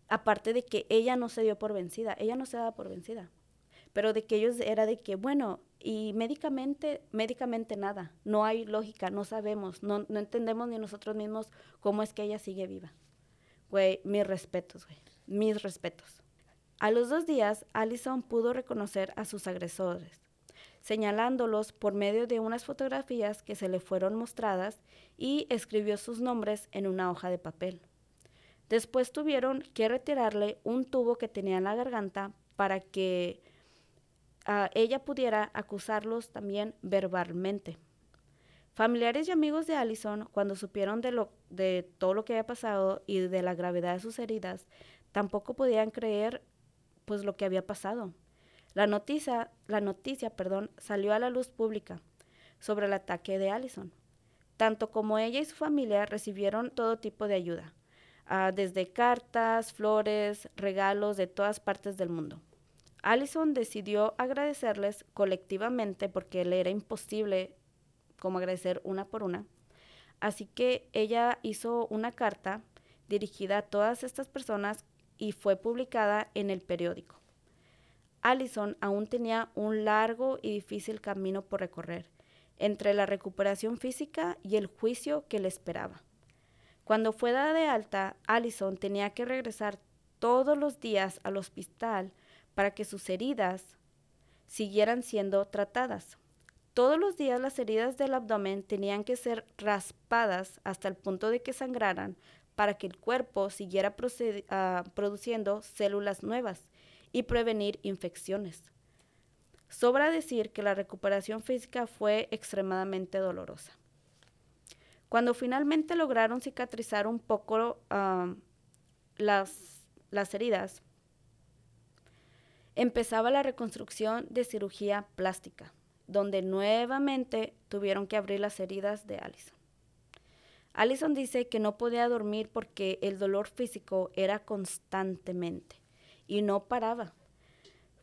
Aparte de que ella no se dio por vencida, ella no se daba por vencida. Pero de que ellos era de que, bueno, y médicamente, médicamente nada, no hay lógica, no sabemos, no, no entendemos ni nosotros mismos cómo es que ella sigue viva. Güey, mis respetos, güey, mis respetos. A los dos días, Allison pudo reconocer a sus agresores, señalándolos por medio de unas fotografías que se le fueron mostradas y escribió sus nombres en una hoja de papel. Después tuvieron que retirarle un tubo que tenía en la garganta para que ella pudiera acusarlos también verbalmente. Familiares y amigos de Allison, cuando supieron de, lo, de todo lo que había pasado y de la gravedad de sus heridas, tampoco podían creer pues lo que había pasado. La noticia, la noticia perdón, salió a la luz pública sobre el ataque de Allison. Tanto como ella y su familia recibieron todo tipo de ayuda, ah, desde cartas, flores, regalos de todas partes del mundo. Allison decidió agradecerles colectivamente porque le era imposible como agradecer una por una. Así que ella hizo una carta dirigida a todas estas personas y fue publicada en el periódico. Allison aún tenía un largo y difícil camino por recorrer entre la recuperación física y el juicio que le esperaba. Cuando fue dada de alta, Allison tenía que regresar todos los días al hospital para que sus heridas siguieran siendo tratadas. Todos los días las heridas del abdomen tenían que ser raspadas hasta el punto de que sangraran para que el cuerpo siguiera ah, produciendo células nuevas y prevenir infecciones. Sobra decir que la recuperación física fue extremadamente dolorosa. Cuando finalmente lograron cicatrizar un poco ah, las, las heridas, empezaba la reconstrucción de cirugía plástica, donde nuevamente tuvieron que abrir las heridas de Allison. Allison dice que no podía dormir porque el dolor físico era constantemente y no paraba,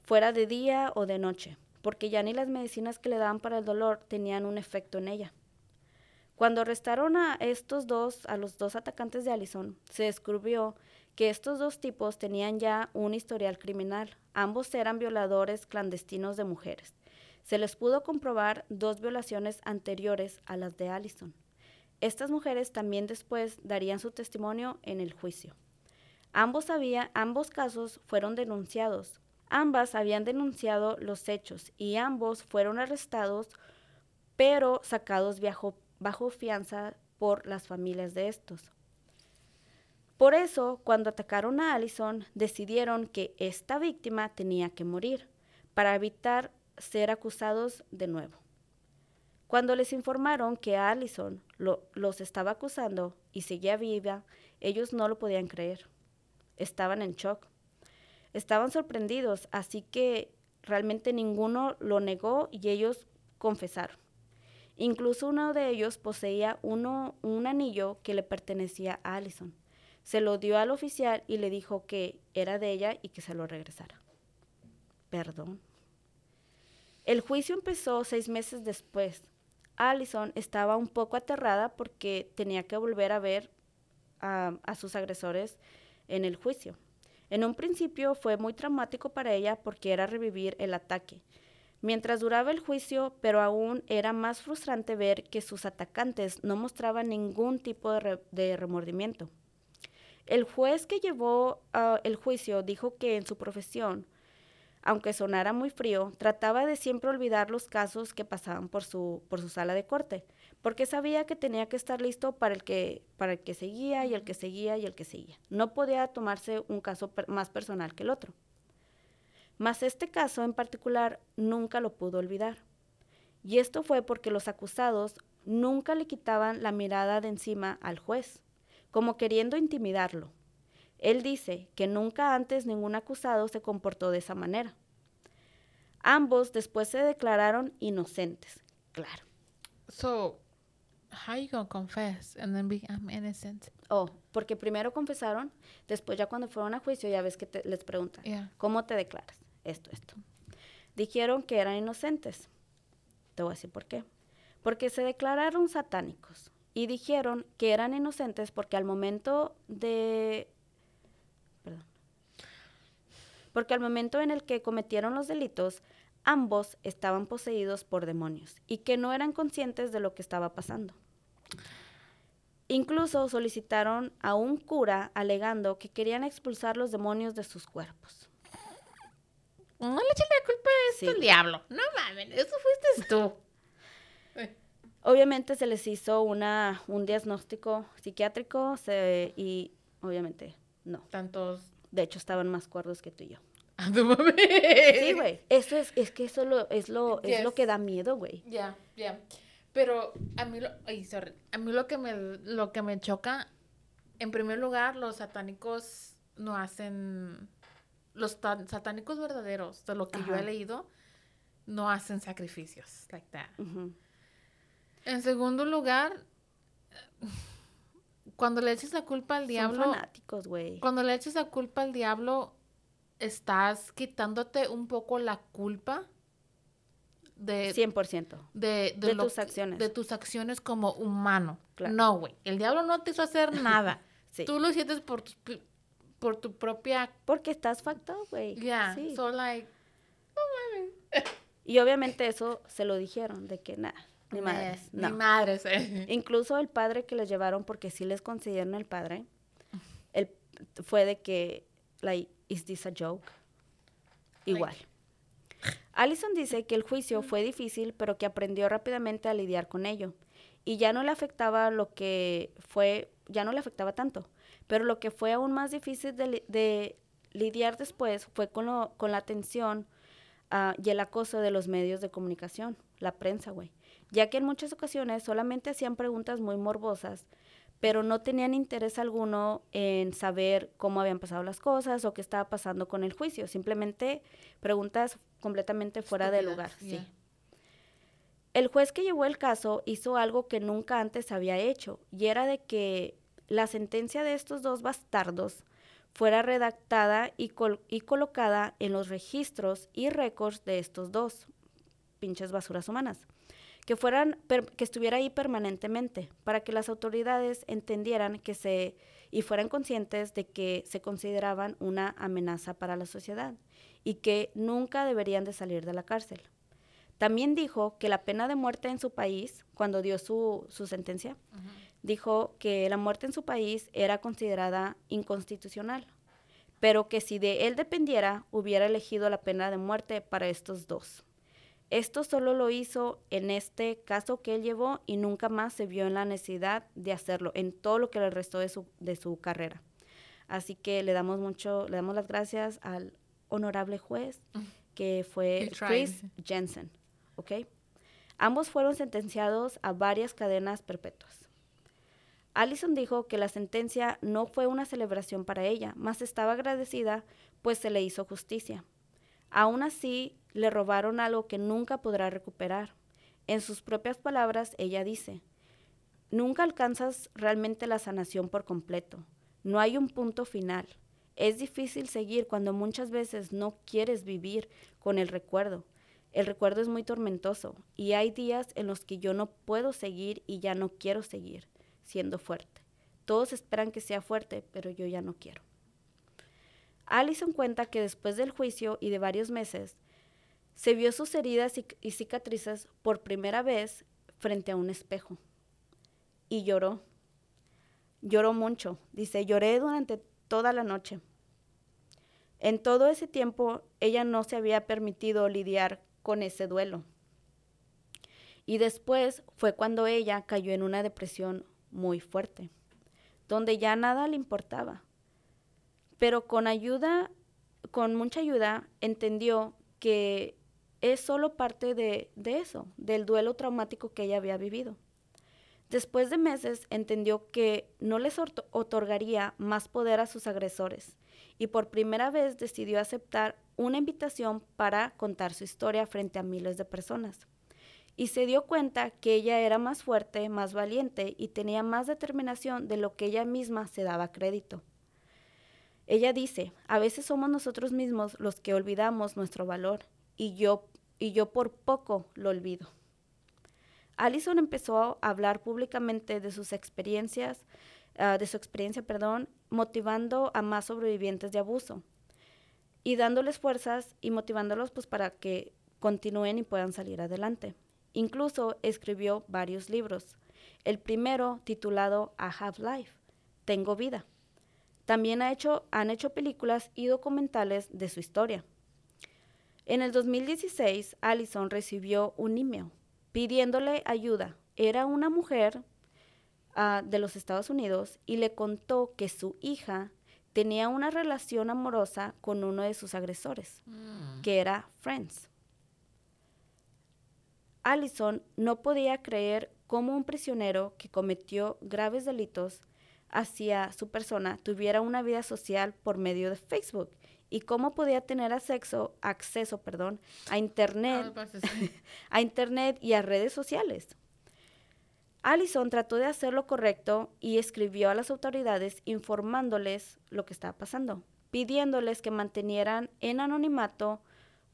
fuera de día o de noche, porque ya ni las medicinas que le daban para el dolor tenían un efecto en ella. Cuando arrestaron a estos dos, a los dos atacantes de Allison, se descubrió que estos dos tipos tenían ya un historial criminal. Ambos eran violadores clandestinos de mujeres. Se les pudo comprobar dos violaciones anteriores a las de Allison. Estas mujeres también después darían su testimonio en el juicio. Ambos, ambos casos fueron denunciados. Ambas habían denunciado los hechos y ambos fueron arrestados, pero sacados bajo, bajo fianza por las familias de estos. Por eso, cuando atacaron a Allison, decidieron que esta víctima tenía que morir para evitar ser acusados de nuevo. Cuando les informaron que Allison los estaba acusando y seguía viva, ellos no lo podían creer. Estaban en shock. Estaban sorprendidos, así que realmente ninguno lo negó y ellos confesaron. Incluso uno de ellos poseía uno, un anillo que le pertenecía a Allison. Se lo dio al oficial y le dijo que era de ella y que se lo regresara. Perdón. El juicio empezó seis meses después. Allison estaba un poco aterrada porque tenía que volver a ver a, a sus agresores en el juicio. En un principio fue muy traumático para ella porque era revivir el ataque, Mientras duraba el juicio, pero aún era más frustrante ver que sus atacantes no mostraban ningún tipo de, re- de remordimiento. El juez que llevó ah, el juicio dijo que en su profesión, aunque sonara muy frío, trataba de siempre olvidar los casos que pasaban por su, por su sala de corte, porque sabía que tenía que estar listo para el que, para el que seguía y el que seguía y el que seguía. No podía tomarse un caso per- más personal que el otro. Mas este caso en particular nunca lo pudo olvidar. Y esto fue porque los acusados nunca le quitaban la mirada de encima al juez, como queriendo intimidarlo. Él dice que nunca antes ningún acusado se comportó de esa manera. Ambos después se declararon inocentes, claro. So, how you gonna confess and then be I'm innocent? Oh, porque primero confesaron, después ya cuando fueron a juicio ya ves que te- les preguntan, Yeah. ¿cómo te declaras? Esto, esto. Dijeron que eran inocentes. Te voy a decir por qué. Porque se declararon satánicos y dijeron que eran inocentes porque al momento de... Perdón. Porque al momento en el que cometieron los delitos, ambos estaban poseídos por demonios y que no eran conscientes de lo que estaba pasando. Incluso solicitaron a un cura alegando que querían expulsar los demonios de sus cuerpos. No le echen la culpa a esto Sí. diablo. No mames, eso fuiste tú. Obviamente se les hizo una, un diagnóstico psiquiátrico se- y obviamente no. Tantos. De hecho estaban más cuerdos que tú y yo. Ah. Sí, güey. Eso es, es que eso lo, es, lo, es lo que da miedo, güey. Ya, ya. Pero a mí lo, ay, sorry. A mí lo que me lo que me choca, en primer lugar, los satánicos no hacen los satánicos verdaderos, de lo que yo he leído, no hacen sacrificios like that. En segundo lugar, cuando le eches la culpa al Son diablo, fanáticos, güey. cuando le eches la culpa al diablo, estás quitándote un poco la culpa de 100%. de, De lo tus acciones. De tus acciones como humano. Claro. No, güey. El diablo no te hizo hacer nada. Sí. Tú lo sientes por tu, por tu propia... Porque estás factado, güey. Yeah. Sí. So, like... Y obviamente eso se lo dijeron, de que nada, ni eh, madres, Ni no. madres, eh. Incluso el padre que les llevaron, porque sí les consideraron el padre, el, fue de que, like, is this a joke? Igual. Allison dice que el juicio fue difícil, pero que aprendió rápidamente a lidiar con ello. Y ya no le afectaba lo que fue, ya no le afectaba tanto. Pero lo que fue aún más difícil de, li- de lidiar después fue con, lo- con la atención ah, y el acoso de los medios de comunicación, la prensa, güey. Ya que en muchas ocasiones solamente hacían preguntas muy morbosas, pero no tenían interés alguno en saber cómo habían pasado las cosas o qué estaba pasando con el juicio. Simplemente preguntas completamente fuera de lugar. Estúpidas, Sí. El juez que llevó el caso hizo algo que nunca antes había hecho, y era de que la sentencia de estos dos bastardos fuera redactada y, col- y colocada en los registros y récords de estos dos pinches basuras humanas, que fueran per- que estuviera ahí permanentemente para que las autoridades entendieran que se y fueran conscientes de que se consideraban una amenaza para la sociedad y que nunca deberían de salir de la cárcel. También dijo que la pena de muerte en su país, cuando dio su, su sentencia, dijo que la muerte en su país era considerada inconstitucional, pero que si de él dependiera, hubiera elegido la pena de muerte para estos dos. Esto solo lo hizo en este caso que él llevó y nunca más se vio en la necesidad de hacerlo en todo lo que le restó de su, de su carrera. Así que le damos mucho, le damos las gracias al honorable juez que fue. Chris Jensen, ¿ok? Ambos fueron sentenciados a varias cadenas perpetuas. Allison dijo que la sentencia no fue una celebración para ella, más estaba agradecida pues se le hizo justicia. Aún así, le robaron algo que nunca podrá recuperar. En sus propias palabras, ella dice, nunca alcanzas realmente la sanación por completo. No hay un punto final. Es difícil seguir cuando muchas veces no quieres vivir con el recuerdo. El recuerdo es muy tormentoso y hay días en los que yo no puedo seguir y ya no quiero seguir siendo fuerte. Todos esperan que sea fuerte, pero yo ya no quiero. Allison cuenta que después del juicio y de varios meses, se vio sus heridas y, cicatrices por primera vez frente a un espejo y lloró. Lloró mucho. Dice, lloré durante toda la noche. En todo ese tiempo ella no se había permitido lidiar con ese duelo. Y después fue cuando ella cayó en una depresión muy fuerte, donde ya nada le importaba. Pero con ayuda, con mucha ayuda, entendió que es solo parte de, de eso, del duelo traumático que ella había vivido. Después de meses entendió que no les otorgaría más poder a sus agresores y por primera vez decidió aceptar una invitación para contar su historia frente a miles de personas. Y se dio cuenta que ella era más fuerte, más valiente y tenía más determinación de lo que ella misma se daba crédito. Ella dice, a veces somos nosotros mismos los que olvidamos nuestro valor y yo, y yo por poco lo olvido. Allison empezó a hablar públicamente de sus experiencias, ah, de su experiencia, perdón, motivando a más sobrevivientes de abuso y dándoles fuerzas y motivándolos pues para que continúen y puedan salir adelante. Incluso escribió varios libros. El primero titulado I Have Life, Tengo vida. También ha hecho, han hecho películas y documentales de su historia. En el 2016, Allison recibió un email pidiéndole ayuda. Era una mujer uh, de los Estados Unidos y le contó que su hija tenía una relación amorosa con uno de sus agresores, mm. que era Friends. Allison no podía creer cómo un prisionero que cometió graves delitos hacia su persona tuviera una vida social por medio de Facebook y cómo podía tener acceso, acceso perdón, a internet, ah, a internet y a redes sociales. Allison trató de hacer lo correcto y escribió a las autoridades informándoles lo que estaba pasando, pidiéndoles que mantenieran en anonimato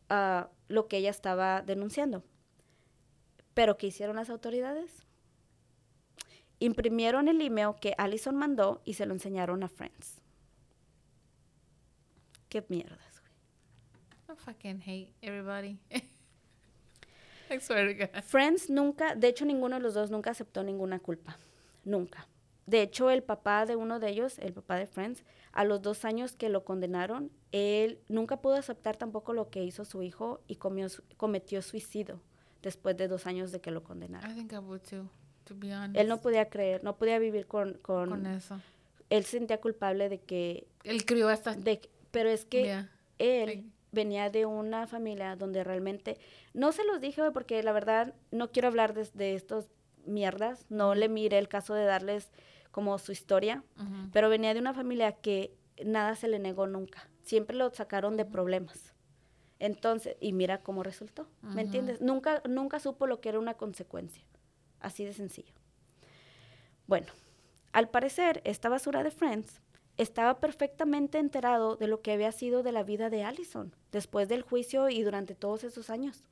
uh, lo que ella estaba denunciando. Pero ¿qué hicieron las autoridades? Imprimieron el email que Allison mandó y se lo enseñaron a Friends. Qué mierdas, güey. I fucking hate everybody. I swear to God. Friends nunca, de hecho ninguno de los dos nunca aceptó ninguna culpa. Nunca. De hecho, el papá de uno de ellos, el papá de Friends, a los dos años que lo condenaron, él nunca pudo aceptar tampoco lo que hizo su hijo y comió, cometió suicidio después de dos años de que lo condenaron. I think I would too, to be honest. Él no podía creer, no podía vivir con... Con, con eso. Él se sentía culpable de que... Él crió hasta... De, pero es que él venía de una familia donde realmente, no se los dije porque la verdad no quiero hablar de, de estos mierdas, no le mire el caso de darles como su historia, pero venía de una familia que nada se le negó nunca, siempre lo sacaron de problemas. Entonces, y mira cómo resultó, ¿me entiendes? Nunca, nunca supo lo que era una consecuencia, así de sencillo. Bueno, al parecer, esta basura de Friends estaba perfectamente enterado de lo que había sido de la vida de Allison después del juicio y durante todos esos años.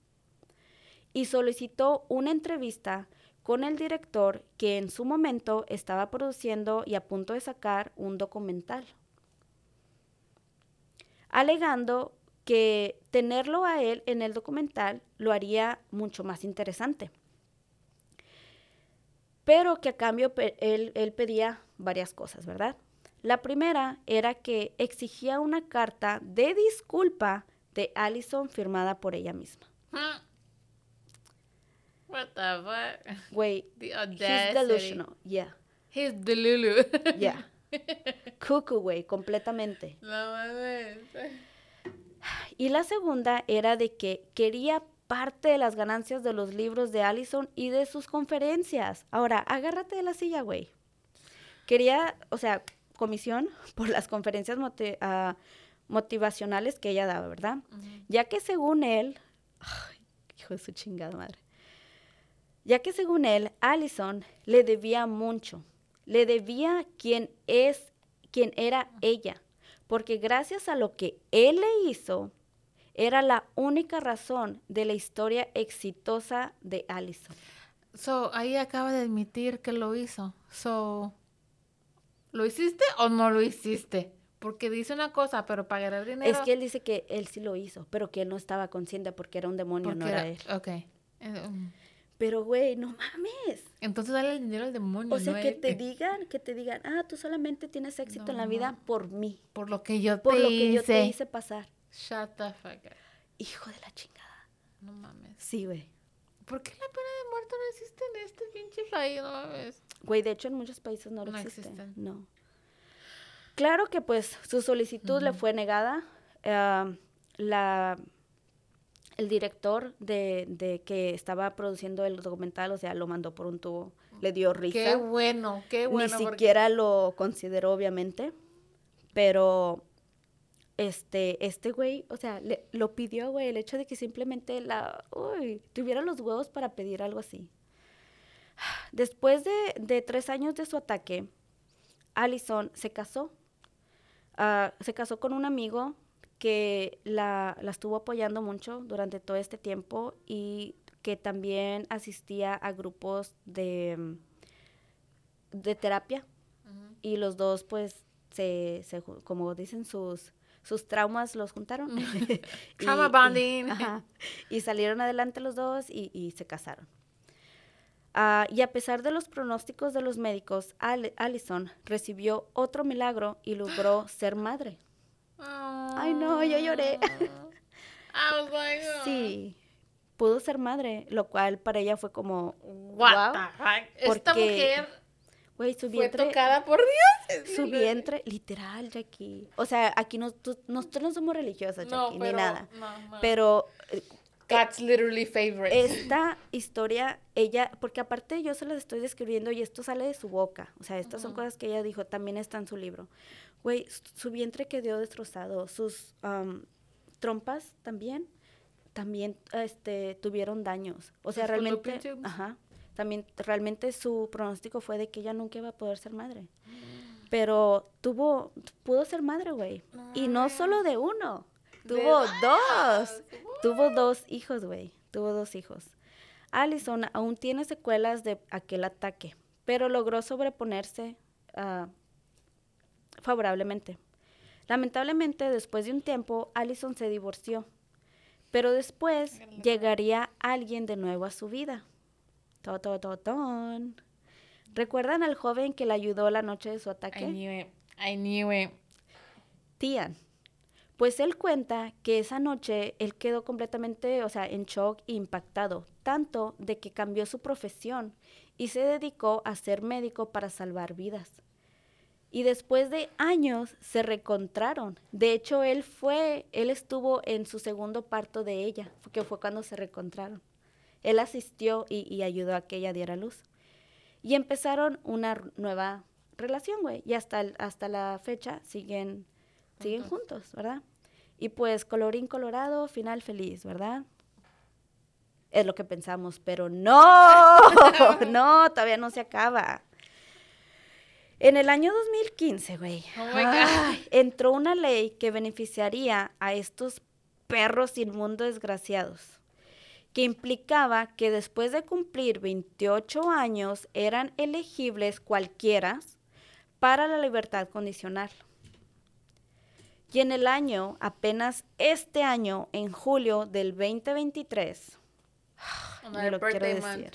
Y solicitó una entrevista con el director que en su momento estaba produciendo y a punto de sacar un documental, alegando que tenerlo a él en el documental lo haría mucho más interesante. Pero que a cambio él, él pedía varias cosas, ¿verdad? La primera era que exigía una carta de disculpa de Allison firmada por ella misma. What the fuck? Wait, he's delusional. Yeah. He's delulu. yeah. Cuckoo, güey, completamente. No mames. Y la segunda era de que quería parte de las ganancias de los libros de Allison y de sus conferencias. Ahora, agárrate de la silla, güey. Quería, o sea, comisión por las conferencias ah, motivacionales que ella daba, ¿verdad? Ya que según él, hijo de su chingada madre, ya que según él, Allison le debía mucho, le debía quién es, quién era ella, porque gracias a lo que él le hizo, era la única razón de la historia exitosa de Allison. So, ahí acaba de admitir que lo hizo. So, ¿Lo hiciste o no lo hiciste? Porque dice una cosa, pero para ganar dinero. Es que él dice que él sí lo hizo, pero que él no estaba consciente porque era un demonio, no era él. Ok. Eh, um, Pero, güey, no mames. Entonces dale el dinero al demonio. O sea, no que él. te digan, que te digan, ah, tú solamente tienes éxito en la vida por mí, Por lo que yo por te lo que yo te hice. hice pasar. Shut the fuck up. Hijo de la chingada. No mames. Sí, güey. ¿Por qué la pena de muerte no existe en este pinche país? No mames. Güey, de hecho en muchos países no, lo No existe. existen. No. Claro que pues su solicitud le fue negada. Ah, la, el director de, de que estaba produciendo el documental, o sea, lo mandó por un tubo, le dio risa. Qué bueno, qué bueno. Ni porque- siquiera lo consideró, obviamente. Pero este, este güey, o sea, le- lo pidió, güey, el hecho de que simplemente la, uy, tuviera los huevos para pedir algo así. Después de, de tres años de su ataque, Allison se casó. Ah, se casó con un amigo que la, la estuvo apoyando mucho durante todo este tiempo y que también asistía a grupos de, de terapia. Y los dos, pues, se, se como dicen, sus, sus traumas los juntaron. Y- Trauma y- bonding. ajá, y salieron adelante los dos y, y se casaron. Ah, y a pesar de los pronósticos de los médicos, Al- Allison recibió otro milagro y logró ser madre. Ay, no, yo lloré. Oh. Sí, pudo ser madre, lo cual para ella fue como, What wow. the fuck? Esta mujer su fue vientre, tocada por Dios. su vientre, literal, Jackie. O sea, aquí no, tú- nosotros no somos religiosas, No, Jackie, pero, ni nada. no, no. Pero God's literally favorite. esta historia, ella, porque aparte yo se las estoy describiendo y esto sale de su boca. O sea, estas son cosas que ella dijo, también está en su libro. Güey, su- vientre quedó destrozado, sus am, trompas también, también este, tuvieron daños. O sea, realmente, ajá, también realmente su pronóstico fue de que ella nunca iba a poder ser madre. Pero tuvo, pudo ser madre, güey. Y no solo de uno, tuvo dos. varios. Tuvo dos hijos, güey. Tuvo dos hijos. Allison aún tiene secuelas de aquel ataque, pero logró sobreponerse ah, favorablemente. Lamentablemente, después de un tiempo, Allison se divorció, pero después llegaría alguien de nuevo a su vida. To, to, to, ton. ¿Recuerdan al joven que le ayudó la noche de su I ataque? knew it. I knew it. Tian. Pues él cuenta que esa noche él quedó completamente, o sea, en shock e impactado, tanto de que cambió su profesión y se dedicó a ser médico para salvar vidas. Y después de años se recontraron. De hecho, él fue, él estuvo en su segundo parto de ella, que fue cuando se recontraron. Él asistió y, y ayudó a que ella diera luz. Y empezaron una nueva relación, güey. Y hasta, el- hasta la fecha siguen, siguen juntos, ¿verdad? Y pues colorín colorado, final feliz, ¿verdad? Es lo que pensamos, pero no, no, todavía no se acaba. En el año 2015, güey, Oh entró una ley que beneficiaría a estos perros inmundos desgraciados, que implicaba que después de cumplir 28 años eran elegibles cualquiera para la libertad condicional. Y en el año, apenas este año, en julio del 2023, On ni my lo quiero decir,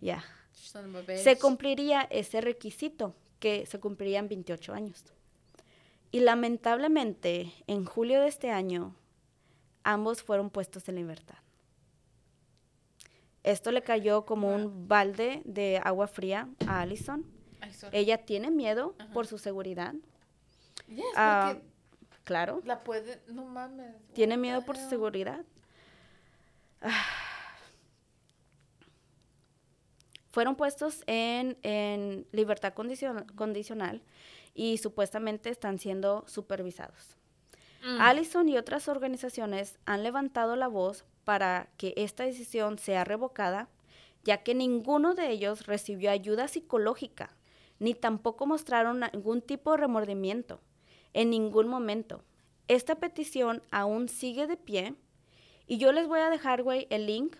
ya, se cumpliría ese requisito, que se cumplirían 28 años. Y lamentablemente, en julio de este año, ambos fueron puestos en libertad. Esto le cayó como un balde de agua fría a Allison. Ella tiene miedo por su seguridad. Yes, porque claro, la puede... No mames. tiene miedo por su seguridad. Ah. Fueron puestos en, en libertad condicion- condicional y supuestamente están siendo supervisados. Mm. Allison y otras organizaciones han levantado la voz para que esta decisión sea revocada, ya que ninguno de ellos recibió ayuda psicológica, ni tampoco mostraron ningún tipo de remordimiento en ningún momento. Esta petición aún sigue de pie y yo les voy a dejar, el link,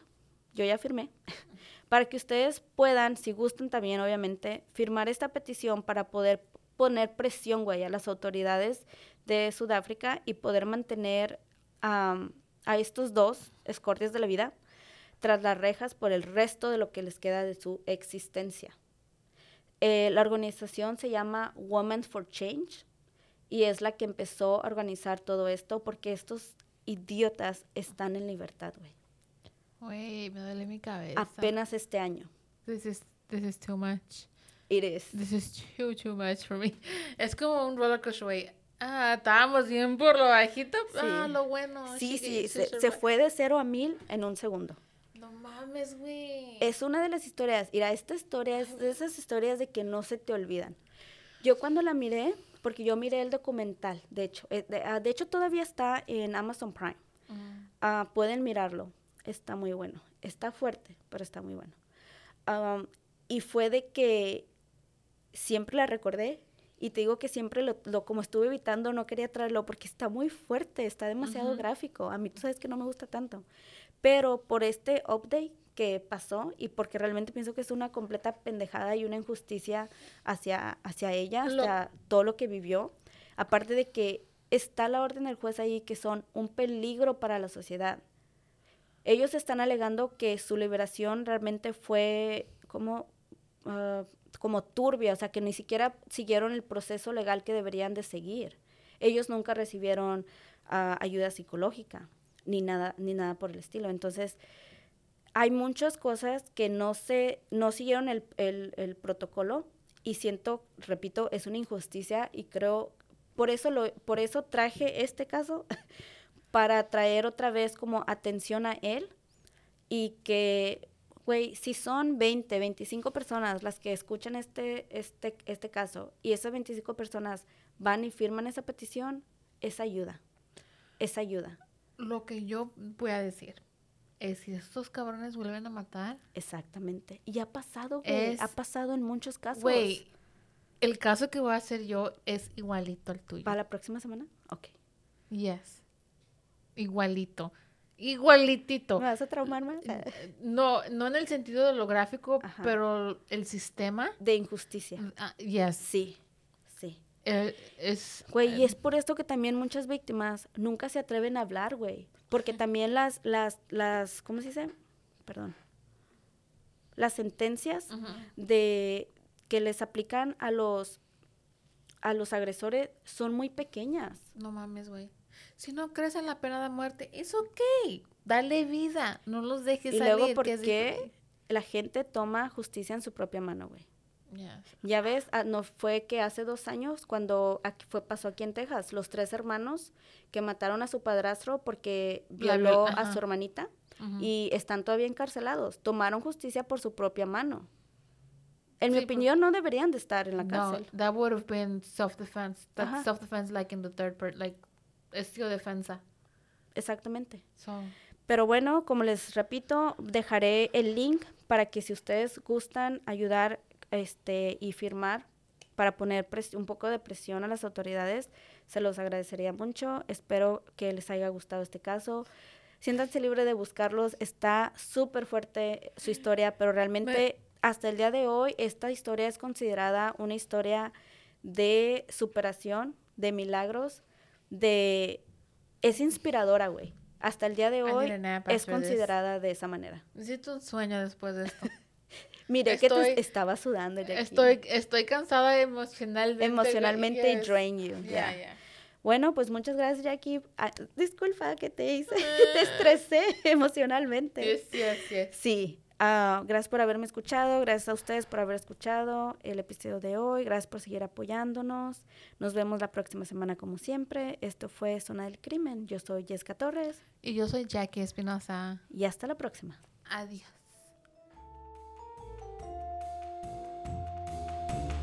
yo ya firmé, para que ustedes puedan, si gustan también, obviamente, firmar esta petición para poder poner presión, güey, a las autoridades de Sudáfrica y poder mantener a estos dos escortes de la vida tras las rejas por el resto de lo que les queda de su existencia. Eh, la organización se llama Women for Change y es la que empezó a organizar todo esto porque estos idiotas están en libertad, güey. Güey, me duele mi cabeza. Apenas este año. This is, this is too much. It is. This is too, too much for me. Es como un roller coaster, güey. Ah, estábamos bien por lo bajito. Ah, Sí. lo bueno. Sí, she- sí, she se, se fue de cero a mil en un segundo. No mames, güey. Es una de las historias, mira, esta historia es de esas historias de que no se te olvidan. Yo cuando la miré, porque yo miré el documental, de hecho, eh, de, ah, de hecho todavía está en Amazon Prime. Ah, pueden mirarlo, está muy bueno. Está fuerte, pero está muy bueno. Am, y fue de que siempre la recordé y te digo que siempre lo, lo- como estuve evitando no quería traerlo porque está muy fuerte, está demasiado Ujú. gráfico. A mí tú sabes que no me gusta tanto. Pero por este update que pasó y porque realmente pienso que es una completa pendejada y una injusticia hacia, hacia ella, Lo- hacia todo lo que vivió. Aparte de que está la orden del juez ahí que son un peligro para la sociedad. Ellos están alegando que su liberación realmente fue como, ah, como turbia, o sea, que ni siquiera siguieron el proceso legal que deberían de seguir. Ellos nunca recibieron ah, ayuda psicológica, ni nada, ni nada por el estilo. Entonces, hay muchas cosas que no se, no siguieron el, el- protocolo y siento, repito, es una injusticia y creo, por eso, lo, por eso traje este caso, para traer otra vez como atención a él y que, güey, si son 20, 25 personas las que escuchan este, este, este caso y esas 25 personas van y firman esa petición, es ayuda, es ayuda, Lo que yo voy a decir es si estos cabrones vuelven a matar, exactamente. Y ha pasado, güey, Es- ha pasado en muchos casos. güey, el caso que voy a hacer yo es igualito al tuyo. ¿Para la próxima semana? Ok. Yes. Igualito. Igualitito. ¿Me vas a traumar más? No, no en el sentido de lo gráfico, Ajá. pero el sistema. De injusticia. ah, yes. Sí, sí. Eh, es. Güey, y eh, es por esto que también muchas víctimas nunca se atreven a hablar, güey. Porque también las, las, las, ¿cómo se dice? Perdón. Las sentencias de que les aplican a los, a los agresores son muy pequeñas. No mames, güey. Si no crees en la pena de muerte, es ok. Dale vida. No los dejes Y salir. luego, ¿por qué la gente toma justicia en su propia mano, güey? Yes. Ya ves, ah, no fue que hace dos años cuando aquí fue pasó aquí en Texas, los tres hermanos que mataron a su padrastro porque violó a su hermanita y están todavía encarcelados. Tomaron justicia por su propia mano. En mi Sí, por- opinión, no deberían de estar en la No, cárcel. that would have been self-defense. That's self-defense like in the third part, like, es defensa. Exactamente. So, Pero bueno, como les repito, dejaré el link para que si ustedes gustan ayudar este, y firmar para poner un poco de presión a las autoridades, se los agradecería mucho. Espero que les haya gustado este caso. Siéntanse libre de buscarlos. Está súper fuerte su historia, pero realmente hasta el día de hoy esta historia es considerada una historia de superación, de milagros, de... Es inspiradora, güey. Hasta el día de hoy es this. considerada de esa manera. necesito un sueño después de esto. Mire que te estaba sudando. Jackie. estoy, estoy cansada emocionalmente. emocionalmente yes. drain you. Yeah. Bueno, pues muchas gracias, Jackie. Ah, disculpa que te hice, te estresé emocionalmente. Yes, yes, yes. Sí, ah, gracias por haberme escuchado, gracias a ustedes por haber escuchado el episodio de hoy, gracias por seguir apoyándonos. Nos vemos la próxima semana como siempre. Esto fue Zona del Crimen. Yo soy Jessica Torres Y yo soy Jackie Espinosa. y hasta la próxima. Adiós.